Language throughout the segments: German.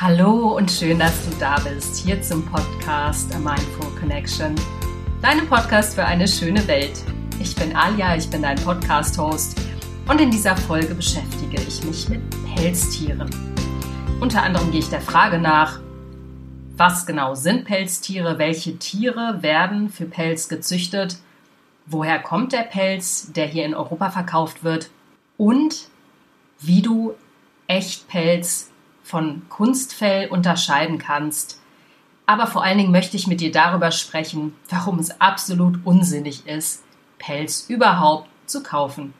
Hallo und schön, dass du da bist, hier zum Podcast A Mindful Connection, deinem Podcast für eine schöne Welt. Ich bin Alia, ich bin dein Podcast-Host und in dieser Folge beschäftige ich mich mit Pelztieren. Unter anderem gehe ich der Frage nach, was genau sind Pelztiere, welche Tiere werden für Pelz gezüchtet, woher kommt der Pelz, der hier in Europa verkauft wird und wie du Echtpelz von Kunstfell unterscheiden kannst. Aber vor allen Dingen möchte ich mit dir darüber sprechen, warum es absolut unsinnig ist, Pelz überhaupt zu kaufen.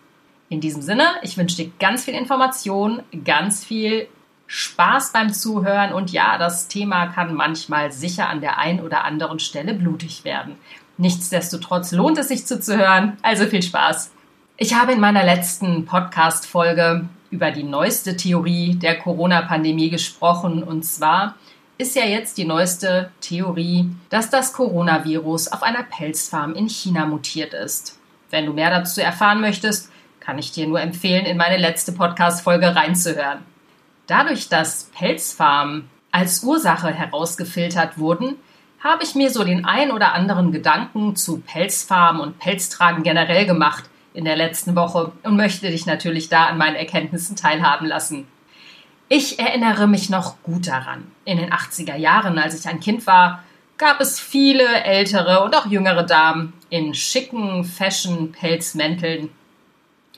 In diesem Sinne, ich wünsche dir ganz viel Information, ganz viel Spaß beim Zuhören und ja, das Thema kann manchmal sicher an der einen oder anderen Stelle blutig werden. Nichtsdestotrotz lohnt es sich zuzuhören, also viel Spaß. Ich habe in meiner letzten Podcast-Folge über die neueste Theorie der Corona-Pandemie gesprochen. Und zwar ist ja jetzt die neueste Theorie, dass das Coronavirus auf einer Pelzfarm in China mutiert ist. Wenn du mehr dazu erfahren möchtest, kann ich dir nur empfehlen, in meine letzte Podcast-Folge reinzuhören. Dadurch, dass Pelzfarmen als Ursache herausgefiltert wurden, habe ich mir so den ein oder anderen Gedanken zu Pelzfarmen und Pelztragen generell gemacht – in der letzten Woche und möchte dich natürlich da an meinen Erkenntnissen teilhaben lassen. Ich erinnere mich noch gut daran. In den 80er Jahren, als ich ein Kind war, gab es viele ältere und auch jüngere Damen in schicken Fashion-Pelzmänteln.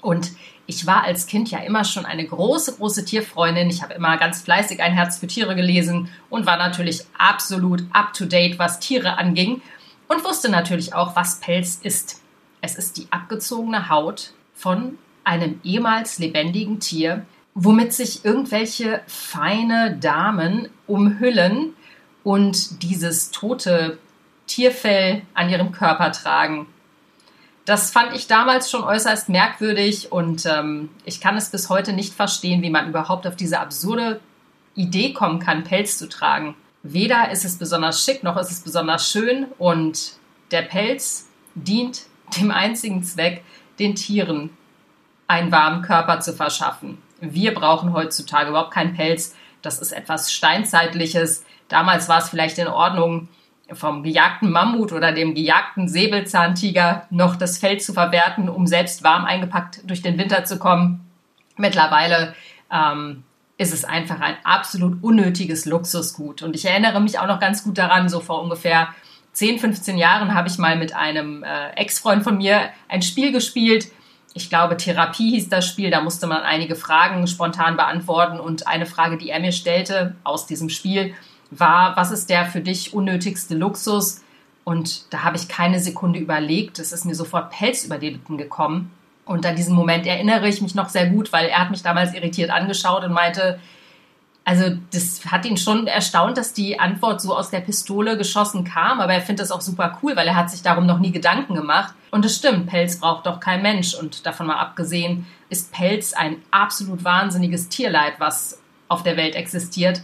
Und ich war als Kind ja immer schon eine große, große Tierfreundin. Ich habe immer ganz fleißig ein Herz für Tiere gelesen und war natürlich absolut up-to-date, was Tiere anging und wusste natürlich auch, was Pelz ist. Es ist die abgezogene Haut von einem ehemals lebendigen Tier, womit sich irgendwelche feine Damen umhüllen und dieses tote Tierfell an ihrem Körper tragen. Das fand ich damals schon äußerst merkwürdig und ähm, ich kann es bis heute nicht verstehen, wie man überhaupt auf diese absurde Idee kommen kann, Pelz zu tragen. Weder ist es besonders schick, noch ist es besonders schön und der Pelz dient dem einzigen Zweck, den Tieren einen warmen Körper zu verschaffen. Wir brauchen heutzutage überhaupt keinen Pelz. Das ist etwas Steinzeitliches. Damals war es vielleicht in Ordnung, vom gejagten Mammut oder dem gejagten Säbelzahntiger noch das Fell zu verwerten, um selbst warm eingepackt durch den Winter zu kommen. Mittlerweile ähm, ist es einfach ein absolut unnötiges Luxusgut. Und ich erinnere mich auch noch ganz gut daran, so vor ungefähr 10, 15 Jahren habe ich mal mit einem äh, Ex-Freund von mir ein Spiel gespielt. Ich glaube, Therapie hieß das Spiel. Da musste man einige Fragen spontan beantworten. Und eine Frage, die er mir stellte aus diesem Spiel, war, was ist der für dich unnötigste Luxus? Und da habe ich keine Sekunde überlegt. Es ist mir sofort Pelz über die Lippen gekommen. Und an diesen Moment erinnere ich mich noch sehr gut, weil er hat mich damals irritiert angeschaut und meinte, also das hat ihn schon erstaunt, dass die Antwort so aus der Pistole geschossen kam, aber er findet das auch super cool, weil er hat sich darum noch nie Gedanken gemacht. Und es stimmt, Pelz braucht doch kein Mensch. Und davon mal abgesehen ist Pelz ein absolut wahnsinniges Tierleid, was auf der Welt existiert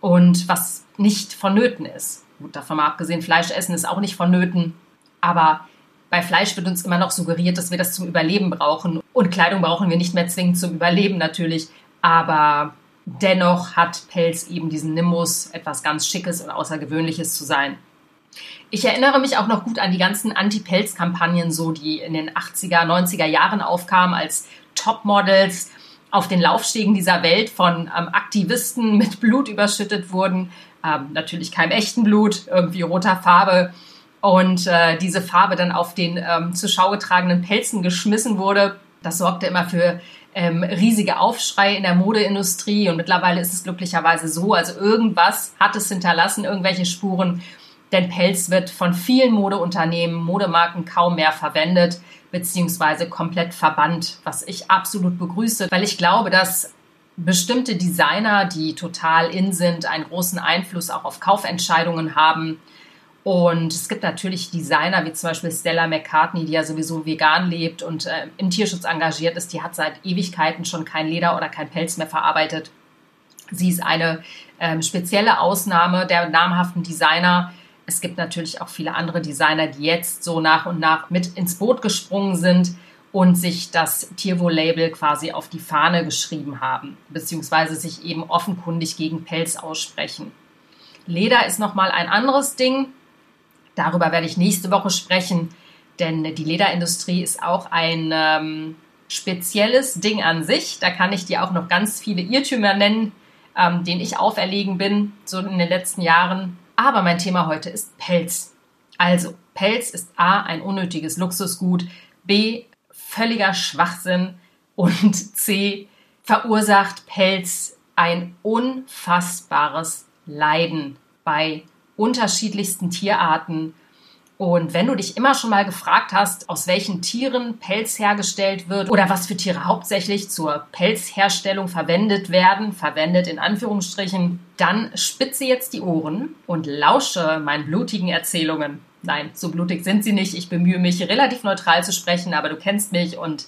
und was nicht vonnöten ist. Gut, davon mal abgesehen, Fleisch essen ist auch nicht vonnöten, aber bei Fleisch wird uns immer noch suggeriert, dass wir das zum Überleben brauchen. Und Kleidung brauchen wir nicht mehr zwingend zum Überleben natürlich. Aber Dennoch hat Pelz eben diesen Nimbus, etwas ganz Schickes und Außergewöhnliches zu sein. Ich erinnere mich auch noch gut an die ganzen Anti-Pelz-Kampagnen, so die in den 80er, 90er Jahren aufkamen als Topmodels auf den Laufstegen dieser Welt von ähm, Aktivisten mit Blut überschüttet wurden. Ähm, natürlich keinem echten Blut, irgendwie roter Farbe. Und äh, diese Farbe dann auf den ähm, zur Schau getragenen Pelzen geschmissen wurde. Das sorgte immer für ähm, riesige Aufschrei in der Modeindustrie und mittlerweile ist es glücklicherweise so, also irgendwas hat es hinterlassen, irgendwelche Spuren, denn Pelz wird von vielen Modeunternehmen, Modemarken kaum mehr verwendet beziehungsweise komplett verbannt, was ich absolut begrüße, weil ich glaube, dass bestimmte Designer, die total in sind, einen großen Einfluss auch auf Kaufentscheidungen haben und es gibt natürlich Designer wie zum Beispiel Stella McCartney, die ja sowieso vegan lebt und äh, im Tierschutz engagiert ist. Die hat seit Ewigkeiten schon kein Leder oder kein Pelz mehr verarbeitet. Sie ist eine ähm, spezielle Ausnahme der namhaften Designer. Es gibt natürlich auch viele andere Designer, die jetzt so nach und nach mit ins Boot gesprungen sind und sich das Tierwohl-Label quasi auf die Fahne geschrieben haben, beziehungsweise sich eben offenkundig gegen Pelz aussprechen. Leder ist nochmal ein anderes Ding. Darüber werde ich nächste Woche sprechen, denn die Lederindustrie ist auch ein ähm, spezielles Ding an sich. Da kann ich dir auch noch ganz viele Irrtümer nennen, ähm, denen ich auferlegen bin, so in den letzten Jahren. Aber mein Thema heute ist Pelz. Also, Pelz ist A, ein unnötiges Luxusgut, B, völliger Schwachsinn und C, verursacht Pelz ein unfassbares Leiden bei unterschiedlichsten Tierarten und wenn du dich immer schon mal gefragt hast, aus welchen Tieren Pelz hergestellt wird oder was für Tiere hauptsächlich zur Pelzherstellung verwendet werden, verwendet in Anführungsstrichen, dann spitze jetzt die Ohren und lausche meinen blutigen Erzählungen. Nein, so blutig sind sie nicht. Ich bemühe mich, relativ neutral zu sprechen, aber du kennst mich und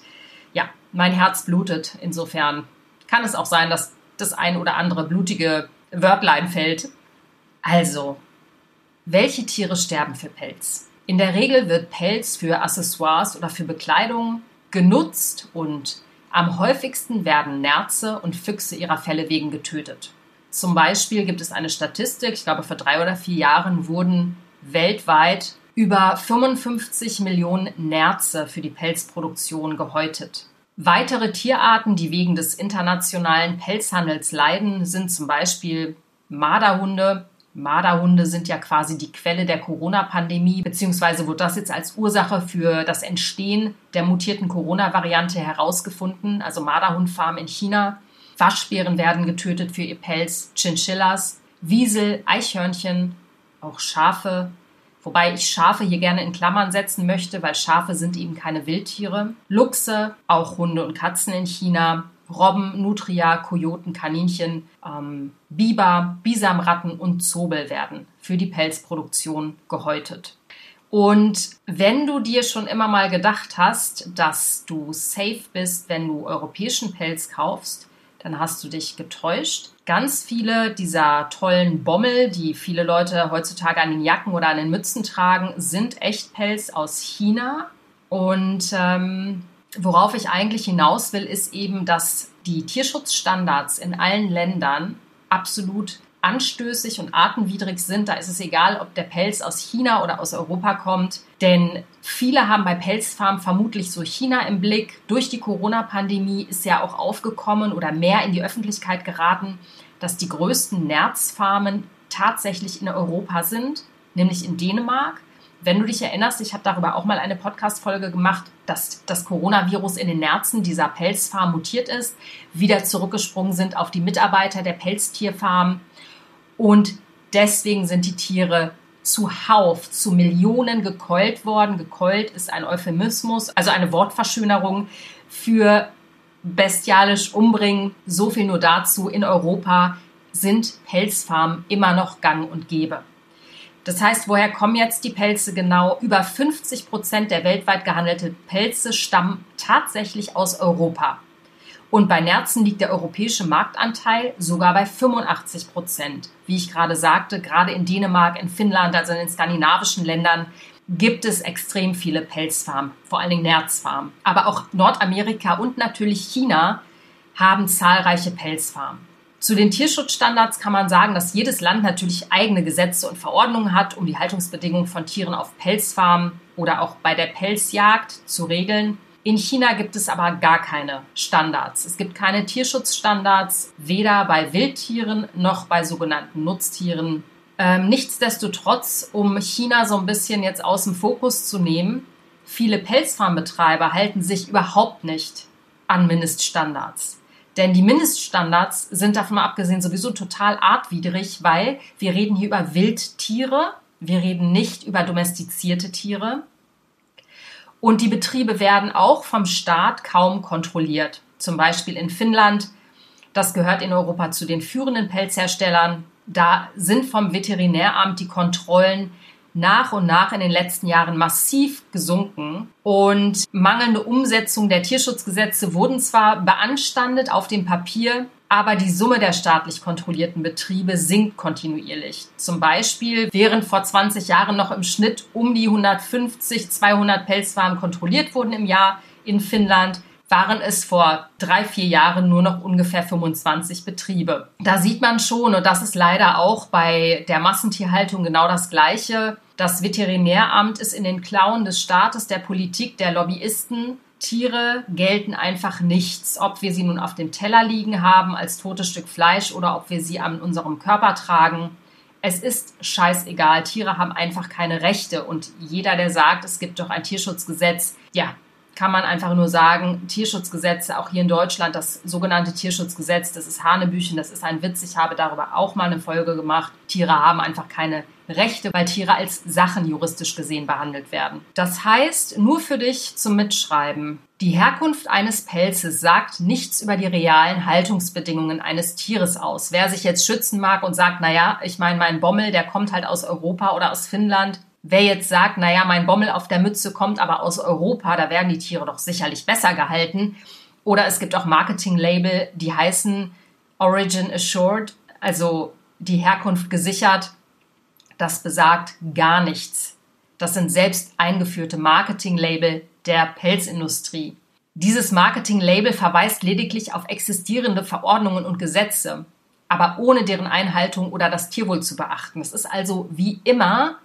ja, mein Herz blutet. Insofern kann es auch sein, dass das ein oder andere blutige Wörtlein fällt. Also, welche Tiere sterben für Pelz? In der Regel wird Pelz für Accessoires oder für Bekleidung genutzt und am häufigsten werden Nerze und Füchse ihrer Fälle wegen getötet. Zum Beispiel gibt es eine Statistik, ich glaube vor drei oder vier Jahren wurden weltweit über 55 Millionen Nerze für die Pelzproduktion gehäutet. Weitere Tierarten, die wegen des internationalen Pelzhandels leiden, sind zum Beispiel Marderhunde, Marderhunde sind ja quasi die Quelle der Corona-Pandemie, beziehungsweise wurde das jetzt als Ursache für das Entstehen der mutierten Corona-Variante herausgefunden, also Marderhundfarmen in China. Waschbären werden getötet für ihr Pelz, Chinchillas, Wiesel, Eichhörnchen, auch Schafe, wobei ich Schafe hier gerne in Klammern setzen möchte, weil Schafe sind eben keine Wildtiere. Luchse, auch Hunde und Katzen in China, Robben, Nutria, Kojoten, Kaninchen, ähm, Biber, Bisamratten und Zobel werden für die Pelzproduktion gehäutet. Und wenn du dir schon immer mal gedacht hast, dass du safe bist, wenn du europäischen Pelz kaufst, dann hast du dich getäuscht. Ganz viele dieser tollen Bommel, die viele Leute heutzutage an den Jacken oder an den Mützen tragen, sind Echtpelz aus China. Und ähm, worauf ich eigentlich hinaus will, ist eben, dass die Tierschutzstandards in allen Ländern absolut anstößig und artenwidrig sind. Da ist es egal, ob der Pelz aus China oder aus Europa kommt. Denn viele haben bei Pelzfarmen vermutlich so China im Blick. Durch die Corona-Pandemie ist ja auch aufgekommen oder mehr in die Öffentlichkeit geraten, dass die größten Nerzfarmen tatsächlich in Europa sind, nämlich in Dänemark. Wenn du dich erinnerst, ich habe darüber auch mal eine Podcast-Folge gemacht, dass das Coronavirus in den Nerzen dieser Pelzfarm mutiert ist, wieder zurückgesprungen sind auf die Mitarbeiter der Pelztierfarm und deswegen sind die Tiere zuhauf zu Millionen gekeult worden. Gekeult ist ein Euphemismus, also eine Wortverschönerung für bestialisch umbringen. So viel nur dazu. In Europa sind Pelzfarmen immer noch gang und gäbe. Das heißt, woher kommen jetzt die Pelze genau? Über 50 Prozent der weltweit gehandelten Pelze stammen tatsächlich aus Europa. Und bei Nerzen liegt der europäische Marktanteil sogar bei 85 Prozent. Wie ich gerade sagte, gerade in Dänemark, in Finnland, also in den skandinavischen Ländern, gibt es extrem viele Pelzfarmen, vor allen Dingen Nerzfarmen. Aber auch Nordamerika und natürlich China haben zahlreiche Pelzfarmen. Zu den Tierschutzstandards kann man sagen, dass jedes Land natürlich eigene Gesetze und Verordnungen hat, um die Haltungsbedingungen von Tieren auf Pelzfarmen oder auch bei der Pelzjagd zu regeln. In China gibt es aber gar keine Standards. Es gibt keine Tierschutzstandards, weder bei Wildtieren noch bei sogenannten Nutztieren. Ähm, nichtsdestotrotz, um China so ein bisschen jetzt aus dem Fokus zu nehmen, viele Pelzfarmbetreiber halten sich überhaupt nicht an Mindeststandards. Denn die Mindeststandards sind davon mal abgesehen sowieso total artwidrig, weil wir reden hier über Wildtiere, wir reden nicht über domestizierte Tiere. Und die Betriebe werden auch vom Staat kaum kontrolliert. Zum Beispiel in Finnland, das gehört in Europa zu den führenden Pelzherstellern. Da sind vom Veterinäramt die Kontrollen nach und nach in den letzten Jahren massiv gesunken und mangelnde Umsetzung der Tierschutzgesetze wurden zwar beanstandet auf dem Papier, aber die Summe der staatlich kontrollierten Betriebe sinkt kontinuierlich. Zum Beispiel, während vor 20 Jahren noch im Schnitt um die 150, 200 Pelzfarmen kontrolliert wurden im Jahr, In Finnland waren es vor drei, vier Jahren nur noch ungefähr 25 Betriebe. Da sieht man schon, und das ist leider auch bei der Massentierhaltung genau das Gleiche, das Veterinäramt ist in den Klauen des Staates, der Politik, der Lobbyisten. Tiere gelten einfach nichts, ob wir sie nun auf dem Teller liegen haben als totes Stück Fleisch oder ob wir sie an unserem Körper tragen. Es ist scheißegal. Tiere haben einfach keine Rechte. Und jeder, der sagt, es gibt doch ein Tierschutzgesetz, ja, kann man einfach nur sagen, Tierschutzgesetze, auch hier in Deutschland, das sogenannte Tierschutzgesetz, das ist Hanebüchen, das ist ein Witz. Ich habe darüber auch mal eine Folge gemacht. Tiere haben einfach keine Rechte, weil Tiere als Sachen juristisch gesehen behandelt werden. Das heißt, nur für dich zum Mitschreiben. Die Herkunft eines Pelzes sagt nichts über die realen Haltungsbedingungen eines Tieres aus. Wer sich jetzt schützen mag und sagt, naja, ich meine, mein Bommel, der kommt halt aus Europa oder aus Finnland, Wer jetzt sagt, naja, mein Bommel auf der Mütze kommt aber aus Europa, da werden die Tiere doch sicherlich besser gehalten. Oder es gibt auch Marketing-Label, die heißen Origin Assured, also die Herkunft gesichert. Das besagt gar nichts. Das sind selbst eingeführte Marketing-Label der Pelzindustrie. Dieses Marketing-Label verweist lediglich auf existierende Verordnungen und Gesetze, aber ohne deren Einhaltung oder das Tierwohl zu beachten. Es ist also wie immer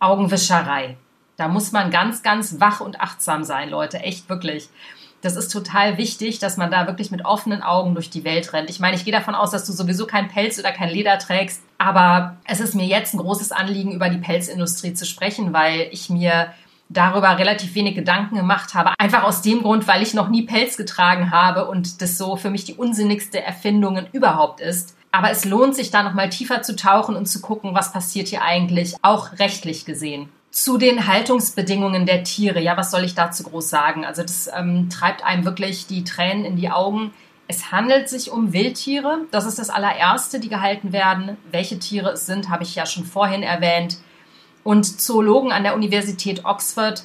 Augenwischerei. Da muss man ganz, ganz wach und achtsam sein, Leute. Echt wirklich. Das ist total wichtig, dass man da wirklich mit offenen Augen durch die Welt rennt. Ich meine, ich gehe davon aus, dass du sowieso kein Pelz oder kein Leder trägst. Aber es ist mir jetzt ein großes Anliegen, über die Pelzindustrie zu sprechen, weil ich mir darüber relativ wenig Gedanken gemacht habe. Einfach aus dem Grund, weil ich noch nie Pelz getragen habe und das so für mich die unsinnigste Erfindung überhaupt ist. Aber es lohnt sich da nochmal tiefer zu tauchen und zu gucken, was passiert hier eigentlich, auch rechtlich gesehen. Zu den Haltungsbedingungen der Tiere, ja, was soll ich dazu groß sagen? Also das ähm, treibt einem wirklich die Tränen in die Augen. Es handelt sich um Wildtiere. Das ist das allererste, die gehalten werden. Welche Tiere es sind, habe ich ja schon vorhin erwähnt. Und Zoologen an der Universität Oxford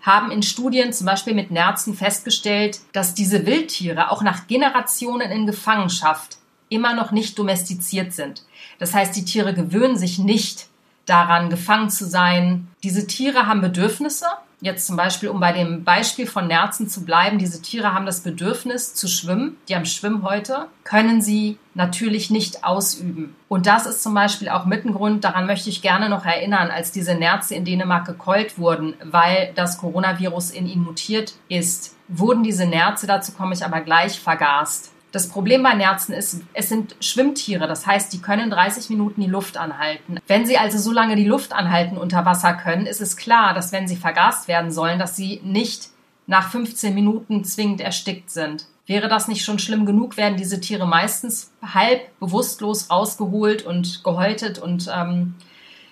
haben in Studien, zum Beispiel mit Nerzen, festgestellt, dass diese Wildtiere auch nach Generationen in Gefangenschaft immer noch nicht domestiziert sind. Das heißt, die Tiere gewöhnen sich nicht daran, gefangen zu sein. Diese Tiere haben Bedürfnisse. Jetzt zum Beispiel, um bei dem Beispiel von Nerzen zu bleiben, diese Tiere haben das Bedürfnis zu schwimmen. Die haben Schwimmhäute, können sie natürlich nicht ausüben. Und das ist zum Beispiel auch mit ein Grund, daran möchte ich gerne noch erinnern, als diese Nerze in Dänemark gekeult wurden, weil das Coronavirus in ihnen mutiert ist, wurden diese Nerze, dazu komme ich aber gleich, vergast. Das Problem bei Nerzen ist, es sind Schwimmtiere, das heißt, die können 30 Minuten die Luft anhalten. Wenn sie also so lange die Luft anhalten unter Wasser können, ist es klar, dass wenn sie vergast werden sollen, dass sie nicht nach 15 Minuten zwingend erstickt sind. Wäre das nicht schon schlimm genug, werden diese Tiere meistens halb bewusstlos rausgeholt und gehäutet und ähm,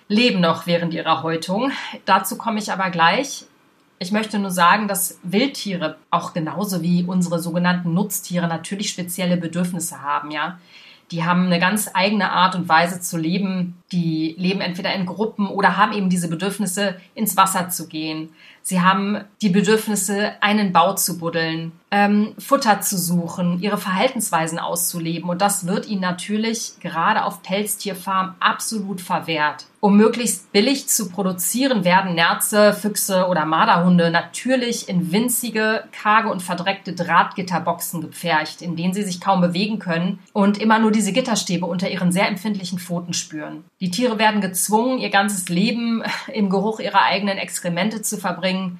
leben noch während ihrer Häutung. Dazu komme ich aber gleich. Ich möchte nur sagen, dass Wildtiere auch genauso wie unsere sogenannten Nutztiere natürlich spezielle Bedürfnisse haben, ja. Die haben eine ganz eigene Art und Weise zu leben. Die leben entweder in Gruppen oder haben eben diese Bedürfnisse, ins Wasser zu gehen. Sie haben die Bedürfnisse, einen Bau zu buddeln, ähm, Futter zu suchen, ihre Verhaltensweisen auszuleben. Und das wird ihnen natürlich gerade auf Pelztierfarmen absolut verwehrt. Um möglichst billig zu produzieren, werden Nerze, Füchse oder Marderhunde natürlich in winzige, karge und verdreckte Drahtgitterboxen gepfercht, in denen sie sich kaum bewegen können und immer nur diese Gitterstäbe unter ihren sehr empfindlichen Pfoten spüren. Die Tiere werden gezwungen, ihr ganzes Leben im Geruch ihrer eigenen Exkremente zu verbringen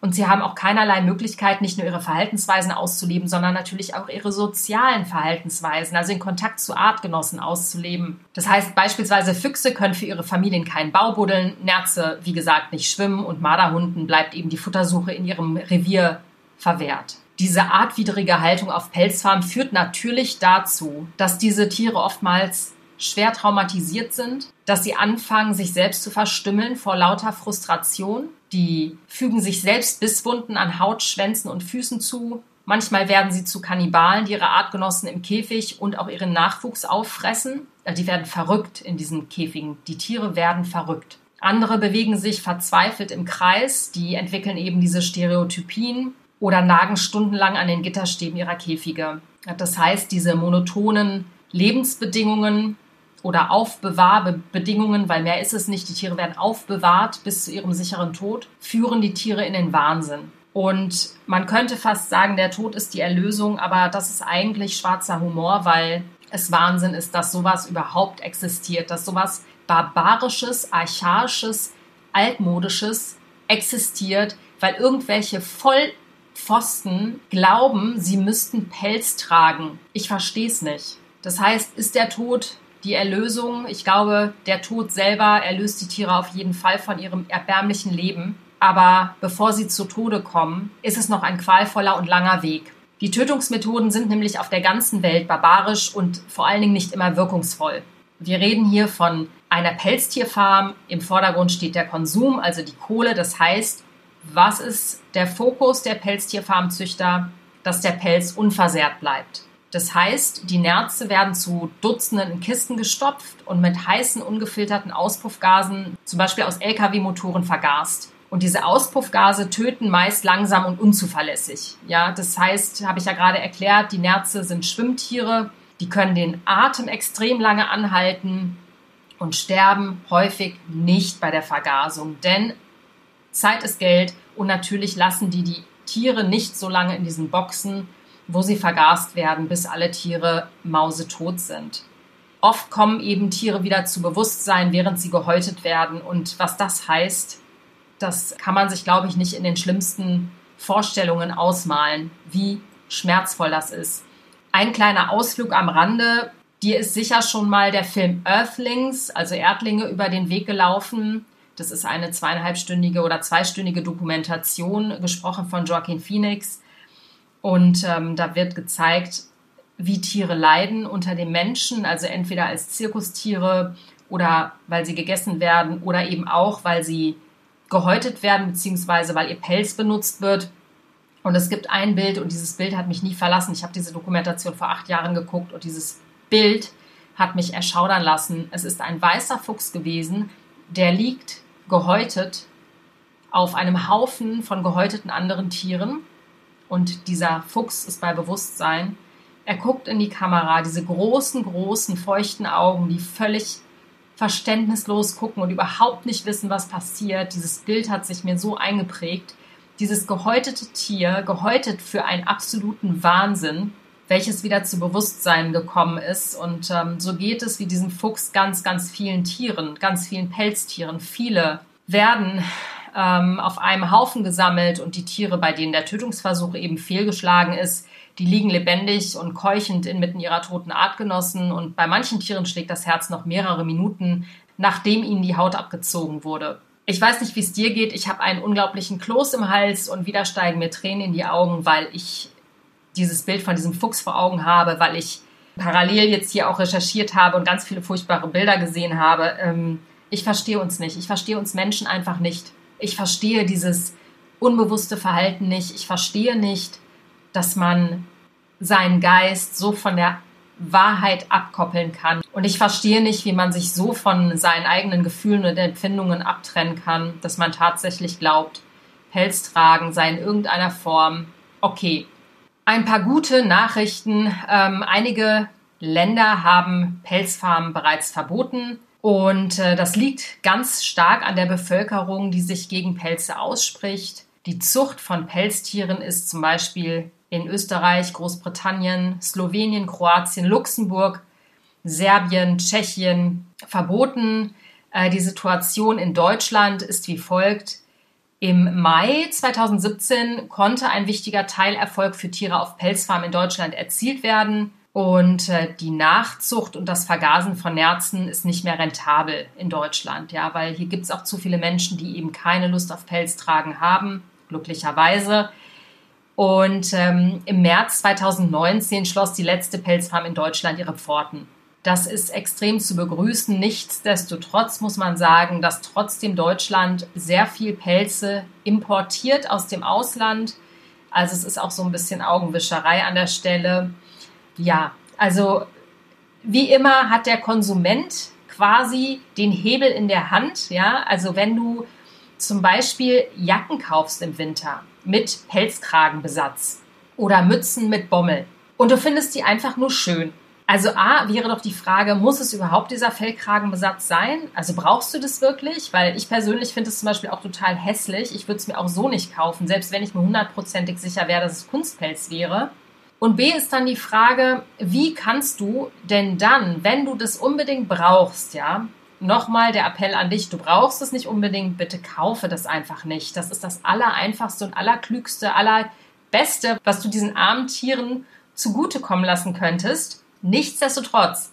und sie haben auch keinerlei Möglichkeit, nicht nur ihre Verhaltensweisen auszuleben, sondern natürlich auch ihre sozialen Verhaltensweisen, also in Kontakt zu Artgenossen auszuleben. Das heißt, beispielsweise Füchse können für ihre Familien keinen Bau buddeln, Nerze, wie gesagt, nicht schwimmen und Marderhunden bleibt eben die Futtersuche in ihrem Revier verwehrt. Diese artwidrige Haltung auf Pelzfarmen führt natürlich dazu, dass diese Tiere oftmals schwer traumatisiert sind, dass sie anfangen, sich selbst zu verstümmeln vor lauter Frustration. Die fügen sich selbst Bisswunden an Haut, Schwänzen und Füßen zu. Manchmal werden sie zu Kannibalen, die ihre Artgenossen im Käfig und auch ihren Nachwuchs auffressen. Äh, die werden verrückt in diesen Käfigen. Die Tiere werden verrückt. Andere bewegen sich verzweifelt im Kreis, die entwickeln eben diese Stereotypien oder nagen stundenlang an den Gitterstäben ihrer Käfige. Das heißt, diese monotonen Lebensbedingungen oder Aufbewahrbedingungen, weil mehr ist es nicht, die Tiere werden aufbewahrt bis zu ihrem sicheren Tod, führen die Tiere in den Wahnsinn. Und man könnte fast sagen, der Tod ist die Erlösung, aber das ist eigentlich schwarzer Humor, weil es Wahnsinn ist, dass sowas überhaupt existiert, dass sowas barbarisches, archaisches, altmodisches existiert, weil irgendwelche Vollpfosten glauben, sie müssten Pelz tragen. Ich verstehe es nicht. Das heißt, ist der Tod die Erlösung? Ich glaube, der Tod selber erlöst die Tiere auf jeden Fall von ihrem erbärmlichen Leben. Aber bevor sie zu Tode kommen, ist es noch ein qualvoller und langer Weg. Die Tötungsmethoden sind nämlich auf der ganzen Welt barbarisch und vor allen Dingen nicht immer wirkungsvoll. Wir reden hier von einer Pelztierfarm. Im Vordergrund steht der Konsum, also die Kohle. Das heißt, was ist der Fokus der Pelztierfarmzüchter? Dass der Pelz unversehrt bleibt. Das heißt, die Nerze werden zu Dutzenden in Kisten gestopft und mit heißen, ungefilterten Auspuffgasen, zum Beispiel aus Lkw-Motoren, vergast. Und diese Auspuffgase töten meist langsam und unzuverlässig. Ja, das heißt, habe ich ja gerade erklärt, die Nerze sind Schwimmtiere, die können den Atem extrem lange anhalten und sterben häufig nicht bei der Vergasung, denn Zeit ist Geld und natürlich lassen die die Tiere nicht so lange in diesen Boxen, wo sie vergast werden, bis alle Tiere mausetot sind. Oft kommen eben Tiere wieder zu Bewusstsein, während sie gehäutet werden. Und was das heißt, das kann man sich, glaube ich, nicht in den schlimmsten Vorstellungen ausmalen, wie schmerzvoll das ist. Ein kleiner Ausflug am Rande. Dir ist sicher schon mal der Film Earthlings, also Erdlinge, über den Weg gelaufen. Das ist eine zweieinhalbstündige oder zweistündige Dokumentation, gesprochen von Joaquin Phoenix. Und ähm, da wird gezeigt, wie Tiere leiden unter dem Menschen, also entweder als Zirkustiere oder weil sie gegessen werden oder eben auch, weil sie gehäutet werden, beziehungsweise weil ihr Pelz benutzt wird. Und es gibt ein Bild und dieses Bild hat mich nie verlassen. Ich habe diese Dokumentation vor acht Jahren geguckt und dieses Bild hat mich erschaudern lassen. Es ist ein weißer Fuchs gewesen, der liegt gehäutet auf einem Haufen von gehäuteten anderen Tieren und dieser Fuchs ist bei Bewusstsein. Er guckt in die Kamera, diese großen, großen, feuchten Augen, die völlig verständnislos gucken und überhaupt nicht wissen, was passiert. Dieses Bild hat sich mir so eingeprägt. Dieses gehäutete Tier, gehäutet für einen absoluten Wahnsinn, welches wieder zu Bewusstsein gekommen ist. Und ähm, so geht es wie diesem Fuchs ganz, ganz vielen Tieren, ganz vielen Pelztieren. Viele werden ähm, auf einem Haufen gesammelt und die Tiere, bei denen der Tötungsversuch eben fehlgeschlagen ist, die liegen lebendig und keuchend inmitten ihrer toten Artgenossen und bei manchen Tieren schlägt das Herz noch mehrere Minuten, nachdem ihnen die Haut abgezogen wurde. Ich weiß nicht, wie es dir geht. Ich habe einen unglaublichen Kloß im Hals und wieder steigen mir Tränen in die Augen, weil ich dieses Bild von diesem Fuchs vor Augen habe, weil ich parallel jetzt hier auch recherchiert habe und ganz viele furchtbare Bilder gesehen habe. Ähm, ich verstehe uns nicht. Ich verstehe uns Menschen einfach nicht. Ich verstehe dieses unbewusste Verhalten nicht. Ich verstehe nicht, dass man seinen Geist so von der Wahrheit abkoppeln kann. Und ich verstehe nicht, wie man sich so von seinen eigenen Gefühlen und Empfindungen abtrennen kann, dass man tatsächlich glaubt, Pelz tragen sei in irgendeiner Form okay. Ein paar gute Nachrichten. Ähm, einige Länder haben Pelzfarmen bereits verboten. Und äh, das liegt ganz stark an der Bevölkerung, die sich gegen Pelze ausspricht. Die Zucht von Pelztieren ist zum Beispiel in Österreich, Großbritannien, Slowenien, Kroatien, Luxemburg, Serbien, Tschechien verboten. Äh, die Situation in Deutschland ist wie folgt. Im Mai 2017 konnte ein wichtiger Teilerfolg für Tiere auf Pelzfarmen in Deutschland erzielt werden. Und äh, die Nachzucht und das Vergasen von Nerzen ist nicht mehr rentabel in Deutschland, ja, weil hier gibt es auch zu viele Menschen, die eben keine Lust auf Pelztragen haben, glücklicherweise. Und ähm, im März 2019 schloss die letzte Pelzfarm in Deutschland ihre Pforten. Das ist extrem zu begrüßen. Nichtsdestotrotz muss man sagen, dass trotzdem Deutschland sehr viel Pelze importiert aus dem Ausland. Also es ist auch so ein bisschen Augenwischerei an der Stelle. Ja, also wie immer hat der Konsument quasi den Hebel in der Hand. Ja, also wenn du zum Beispiel Jacken kaufst im Winter mit Pelzkragenbesatz oder Mützen mit Bommel und du findest die einfach nur schön, Also A wäre doch die Frage, muss es überhaupt dieser Fellkragenbesatz sein? Also brauchst du das wirklich? Weil ich persönlich finde es zum Beispiel auch total hässlich. Ich würde es mir auch so nicht kaufen, selbst wenn ich mir hundertprozentig sicher wäre, dass es Kunstpelz wäre. Und B ist dann die Frage, wie kannst du denn dann, wenn du das unbedingt brauchst, ja, nochmal der Appell an dich, du brauchst es nicht unbedingt, bitte kaufe das einfach nicht. Das ist das Allereinfachste und Allerklügste, Allerbeste, was du diesen armen Tieren zugutekommen lassen könntest. Nichtsdestotrotz,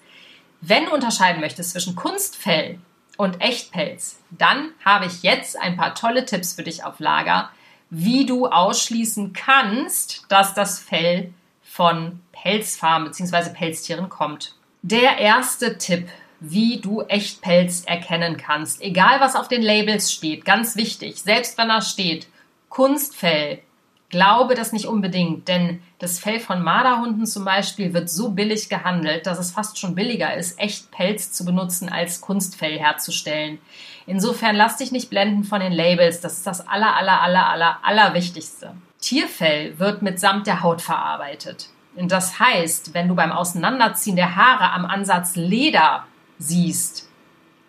wenn du unterscheiden möchtest zwischen Kunstfell und Echtpelz, dann habe ich jetzt ein paar tolle Tipps für dich auf Lager, wie du ausschließen kannst, dass das Fell von Pelzfarmen bzw. Pelztieren kommt. Der erste Tipp, wie du Echtpelz erkennen kannst, egal was auf den Labels steht, ganz wichtig, selbst wenn da steht Kunstfell, glaube das nicht unbedingt, denn das Fell von Marderhunden zum Beispiel wird so billig gehandelt, dass es fast schon billiger ist, echt Pelz zu benutzen, als Kunstfell herzustellen. Insofern lass dich nicht blenden von den Labels, das ist das aller, aller, aller, aller, aller Wichtigste. Tierfell wird mitsamt der Haut verarbeitet. Und das heißt, wenn du beim Auseinanderziehen der Haare am Ansatz Leder siehst,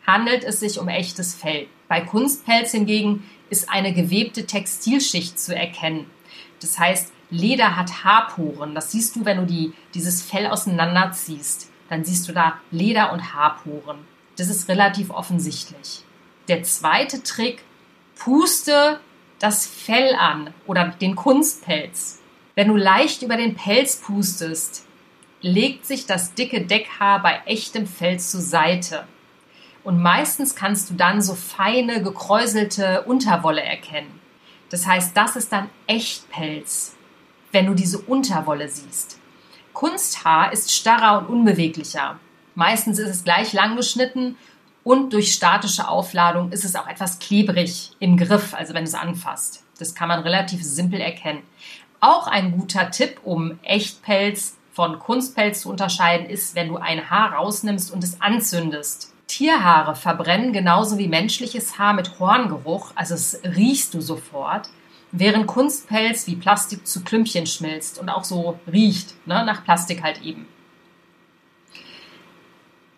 handelt es sich um echtes Fell. Bei Kunstpelz hingegen ist eine gewebte Textilschicht zu erkennen. Das heißt, Leder hat Haarporen. Das siehst du, wenn du die, dieses Fell auseinanderziehst. Dann siehst du da Leder und Haarporen. Das ist relativ offensichtlich. Der zweite Trick, puste das Fell an oder den Kunstpelz. Wenn du leicht über den Pelz pustest, legt sich das dicke Deckhaar bei echtem Fell zur Seite. Und meistens kannst du dann so feine, gekräuselte Unterwolle erkennen. Das heißt, das ist dann Echtpelz, wenn du diese Unterwolle siehst. Kunsthaar ist starrer und unbeweglicher. Meistens ist es gleich lang geschnitten und durch statische Aufladung ist es auch etwas klebrig im Griff, also wenn es anfasst. Das kann man relativ simpel erkennen. Auch ein guter Tipp, um Echtpelz von Kunstpelz zu unterscheiden, ist, wenn du ein Haar rausnimmst und es anzündest. Tierhaare verbrennen genauso wie menschliches Haar mit Horngeruch, also es riechst du sofort, während Kunstpelz wie Plastik zu Klümpchen schmilzt und auch so riecht, ne, nach Plastik halt eben.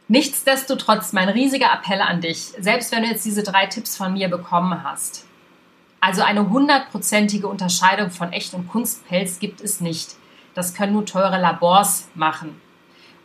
Nichtsdestotrotz mein riesiger Appell an dich, selbst wenn du jetzt diese drei Tipps von mir bekommen hast. Also eine hundertprozentige Unterscheidung von Echt- und Kunstpelz gibt es nicht. Das können nur teure Labors machen.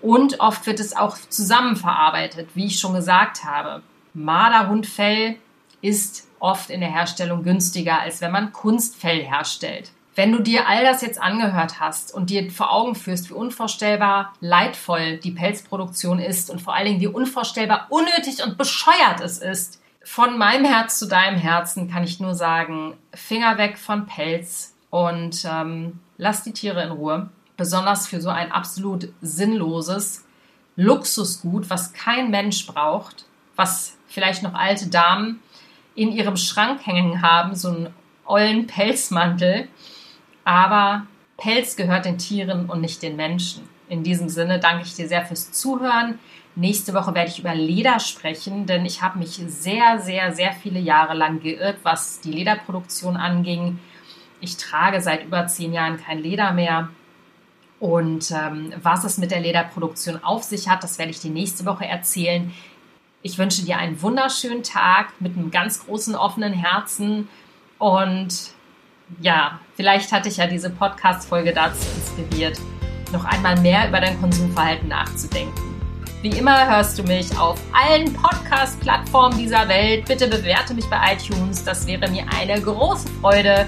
Und oft wird es auch zusammenverarbeitet, wie ich schon gesagt habe. Marderhundfell ist oft in der Herstellung günstiger, als wenn man Kunstfell herstellt. Wenn du dir all das jetzt angehört hast und dir vor Augen führst, wie unvorstellbar leidvoll die Pelzproduktion ist und vor allen Dingen wie unvorstellbar unnötig und bescheuert es ist, von meinem Herz zu deinem Herzen kann ich nur sagen, Finger weg von Pelz und ähm, lass die Tiere in Ruhe besonders für so ein absolut sinnloses Luxusgut, was kein Mensch braucht, was vielleicht noch alte Damen in ihrem Schrank hängen haben, so einen ollen Pelzmantel. Aber Pelz gehört den Tieren und nicht den Menschen. In diesem Sinne danke ich dir sehr fürs Zuhören. Nächste Woche werde ich über Leder sprechen, denn ich habe mich sehr, sehr, sehr viele Jahre lang geirrt, was die Lederproduktion anging. Ich trage seit über zehn Jahren kein Leder mehr und ähm, was es mit der Lederproduktion auf sich hat, das werde ich dir nächste Woche erzählen. Ich wünsche dir einen wunderschönen Tag mit einem ganz großen offenen Herzen. Und ja, vielleicht hatte ich ja diese Podcast-Folge dazu inspiriert, noch einmal mehr über dein Konsumverhalten nachzudenken. Wie immer hörst du mich auf allen Podcast-Plattformen dieser Welt. Bitte bewerte mich bei iTunes. Das wäre mir eine große Freude.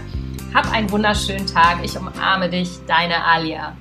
Hab einen wunderschönen Tag. Ich umarme dich, deine Alia.